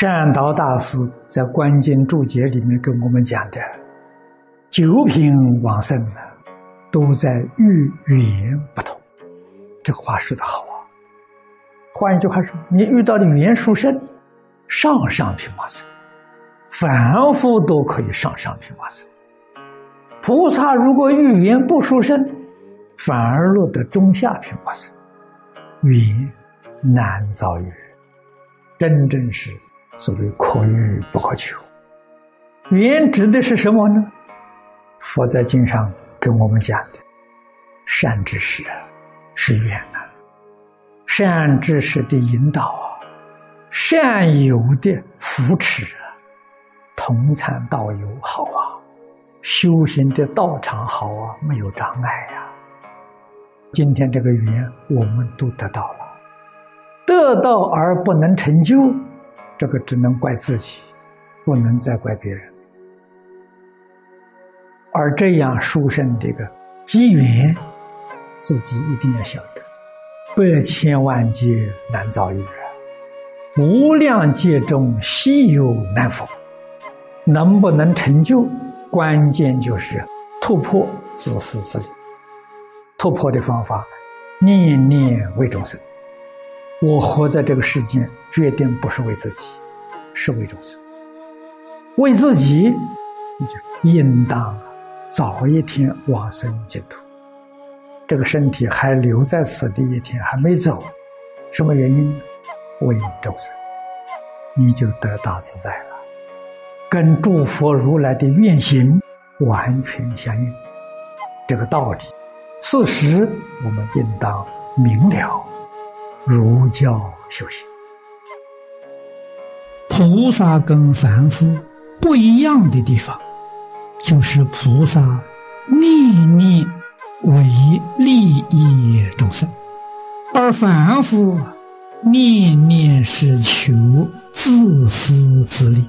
善导大师在关键注解里面跟我们讲的，九品往生呢，都在遇缘不同。这话说的好啊！换一句话说，你遇到的缘殊生，上上品往生，凡夫都可以上上品往生。菩萨如果遇缘不殊胜，反而落得中下品往生。缘难遭遇，真正是。所谓可遇不可求，缘指的是什么呢？佛在经上跟我们讲的，善知识是缘啊，善知识的引导啊，善友的扶持啊，同参道友好啊，修行的道场好啊，没有障碍呀。今天这个缘我们都得到了，得到而不能成就。这个只能怪自己，不能再怪别人。而这样殊胜的个机缘，自己一定要晓得：百千万劫难遭遇，无量劫中稀有难逢。能不能成就，关键就是突破自私自利。突破的方法，念念为众生。我活在这个世间，决定不是为自己，是为众生。为自己，你就应当早一天往生净土。这个身体还留在此地一天，还没走，什么原因？为众生，你就得大自在了，跟诸佛如来的愿行完全相应。这个道理，事实我们应当明了。儒教修行，菩萨跟凡夫不一样的地方，就是菩萨念念为利益众生，而凡夫念念是求自私自利。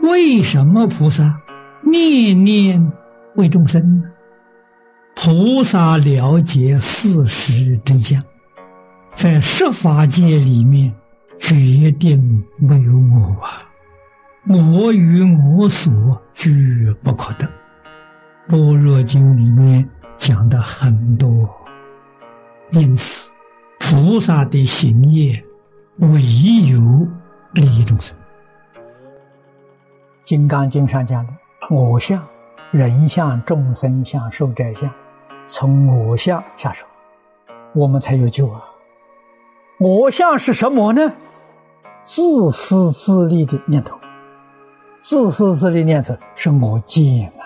为什么菩萨念念为众生呢？菩萨了解事实真相。在十法界里面，决定没有我啊！我与我所俱不可得。般若经里面讲的很多，因此菩萨的行业唯有利益众生。金刚经上讲的我相、人相、众生相、寿者相，从我相下手，我们才有救啊！我相是什么呢？自私自利的念头。自私自利念头是我见啊，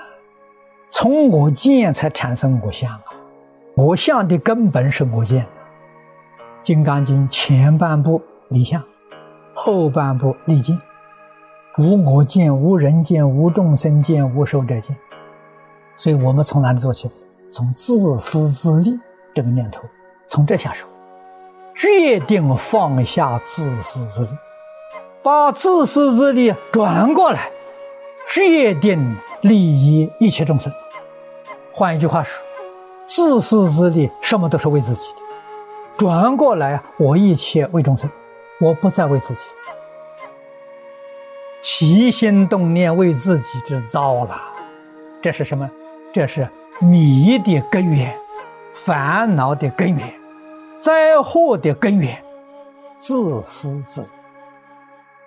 从我见才产生我相啊。我相的根本是我见。《金刚经》前半部离相，后半部立见。无我见，无人见，无众生见，无寿者见。所以我们从哪里做起？从自私自利这个念头，从这下手。决定放下自私自利，把自私自利转过来，决定利益一切众生。换一句话说，自私自利什么都是为自己的，转过来我一切为众生，我不再为自己。起心动念为自己之糟了，这是什么？这是迷的根源，烦恼的根源。灾祸的根源，自私自利。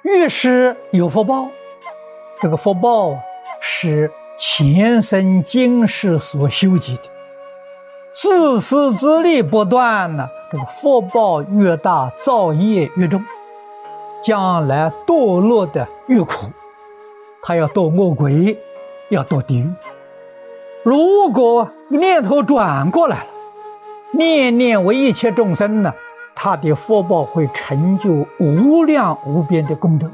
越是有福报，这个福报是前生今世所修集的。自私自利不断呢，这个福报越大，造业越重，将来堕落的越苦。他要堕恶鬼，要堕地狱。如果念头转过来了。念念为一切众生呢，他的福报会成就无量无边的功德，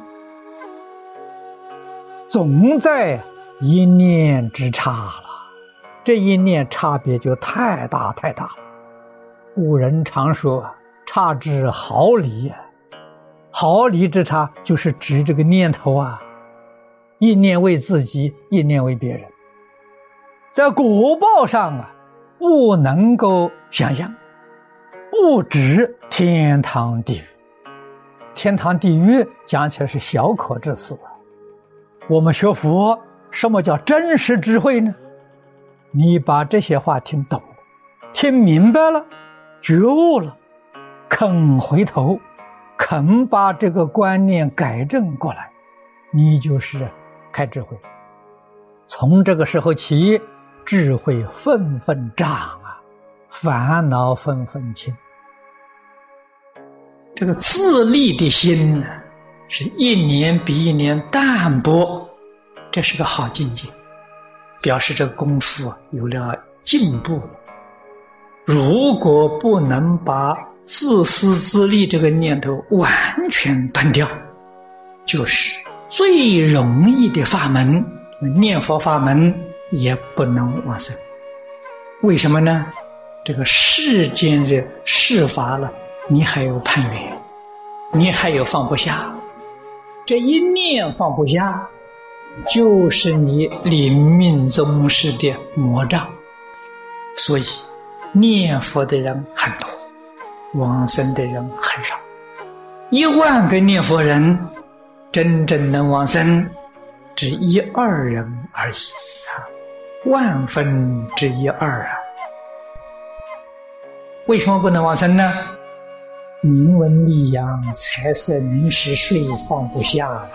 总在一念之差了。这一念差别就太大太大了。古人常说“差之毫厘”，毫厘之差就是指这个念头啊，一念为自己，一念为别人，在果报上啊。不能够想象，不止天堂地狱，天堂地狱，讲起来是小可之事。我们学佛，什么叫真实智慧呢？你把这些话听懂，听明白了，觉悟了，肯回头，肯把这个观念改正过来，你就是开智慧。从这个时候起，智慧纷纷长啊，烦恼纷纷清。这个自立的心呢，是一年比一年淡薄，这是个好境界，表示这个功夫有了进步。如果不能把自私自利这个念头完全断掉，就是最容易的法门，念佛法门也不能往生。为什么呢？这个世间的事法了。你还有攀缘，你还有放不下，这一念放不下，就是你临命终时的魔障。所以，念佛的人很多，往生的人很少。一万个念佛人，真正能往生，只一二人而已啊，万分之一二啊。为什么不能往生呢？名闻利养、财色名食睡放不下了，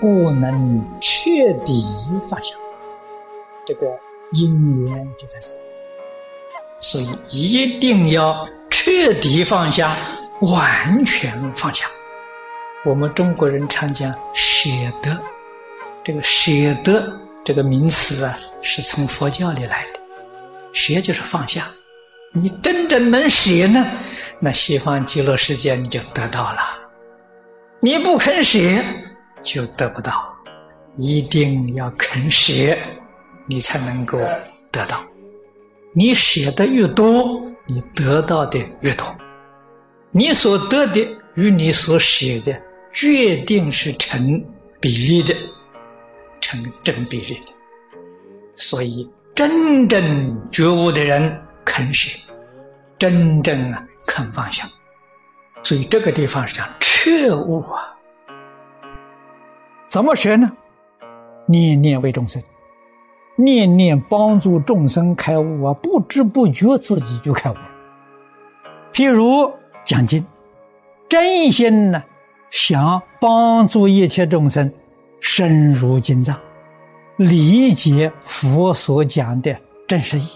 不能彻底放下，这个因缘就在此，所以一定要彻底放下，完全放下。我们中国人常讲舍得，这个舍得这个名词啊，是从佛教里来的，舍就是放下。你真正能舍呢？那西方极乐世界你就得到了，你不肯舍就得不到，一定要肯舍，你才能够得到。你舍得越多，你得到的越多。你所得的与你所舍的决定是成比例的，成正比例的。所以，真正觉悟的人肯舍。真正啊，肯放下，所以这个地方是讲彻悟啊。怎么学呢？念念为众生，念念帮助众生开悟啊，不知不觉自己就开悟了。譬如讲经，真心呢想帮助一切众生深入经藏，理解佛所讲的真实意。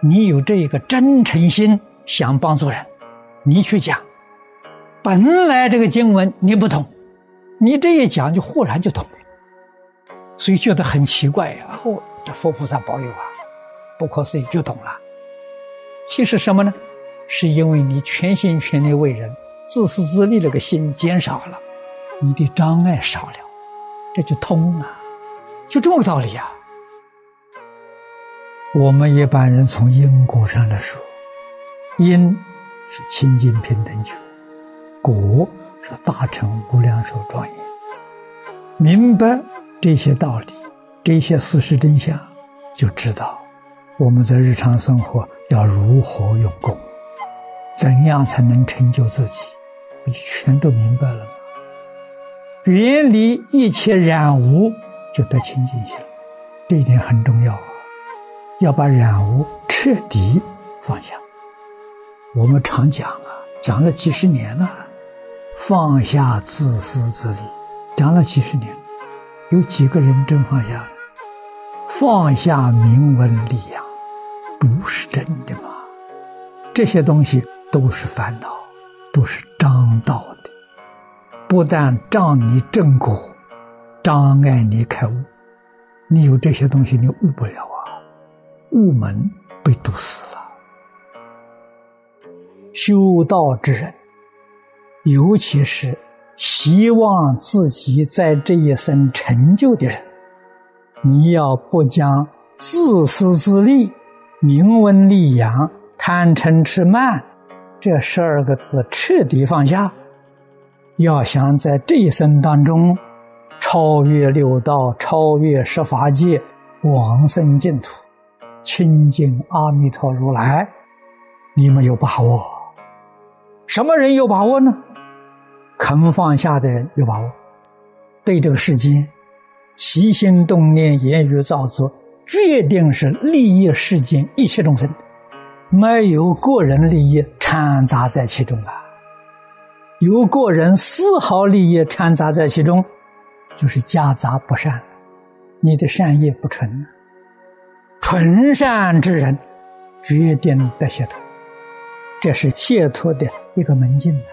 你有这个真诚心想帮助人，你去讲。本来这个经文你不懂，你这一讲就忽然就懂了，所以觉得很奇怪呀。哦，这佛菩萨保佑啊，不可思议就懂了。其实什么呢？是因为你全心全力为人，自私自利那个心减少了，你的障碍少了，这就通了，就这么个道理呀。我们一般人从因果上来说，因是清净平等觉，果是大乘无量寿庄严。明白这些道理，这些事实真相，就知道我们在日常生活要如何用功，怎样才能成就自己，不就全都明白了吗？远离一切染污，就得清净心，这一点很重要。要把染污彻底放下。我们常讲啊，讲了几十年了，放下自私自利，讲了几十年，有几个人真放下？放下名闻利养，不是真的吗？这些东西都是烦恼，都是障道的，不但障你正果，障碍你开悟。你有这些东西，你悟不了啊。悟门被堵死了。修道之人，尤其是希望自己在这一生成就的人，你要不将自私自利、名闻利养、贪嗔痴慢这十二个字彻底放下，要想在这一生当中超越六道、超越十法界、往生净土。亲近阿弥陀如来，你们有把握？什么人有把握呢？肯放下的人有把握，对这个世间起心动念、言语造作，决定是利益世间一切众生，没有个人利益掺杂在其中啊。有个人丝毫利益掺杂在其中，就是夹杂不善，你的善业不纯。纯善之人，决定得解脱，这是解脱的一个门径啊！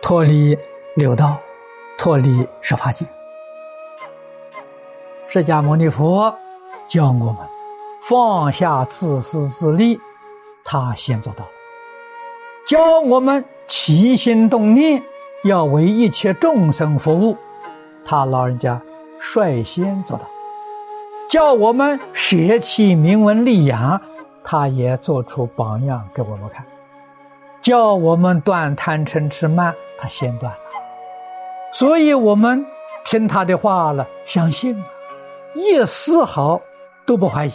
脱离六道，脱离十法界。释迦牟尼佛教我们放下自私自利，他先做到了；教我们起心动念要为一切众生服务，他老人家率先做到。叫我们舍弃名闻利养，他也做出榜样给我们看；叫我们断贪嗔痴慢，他先断了。所以我们听他的话了，相信了，一丝毫都不怀疑。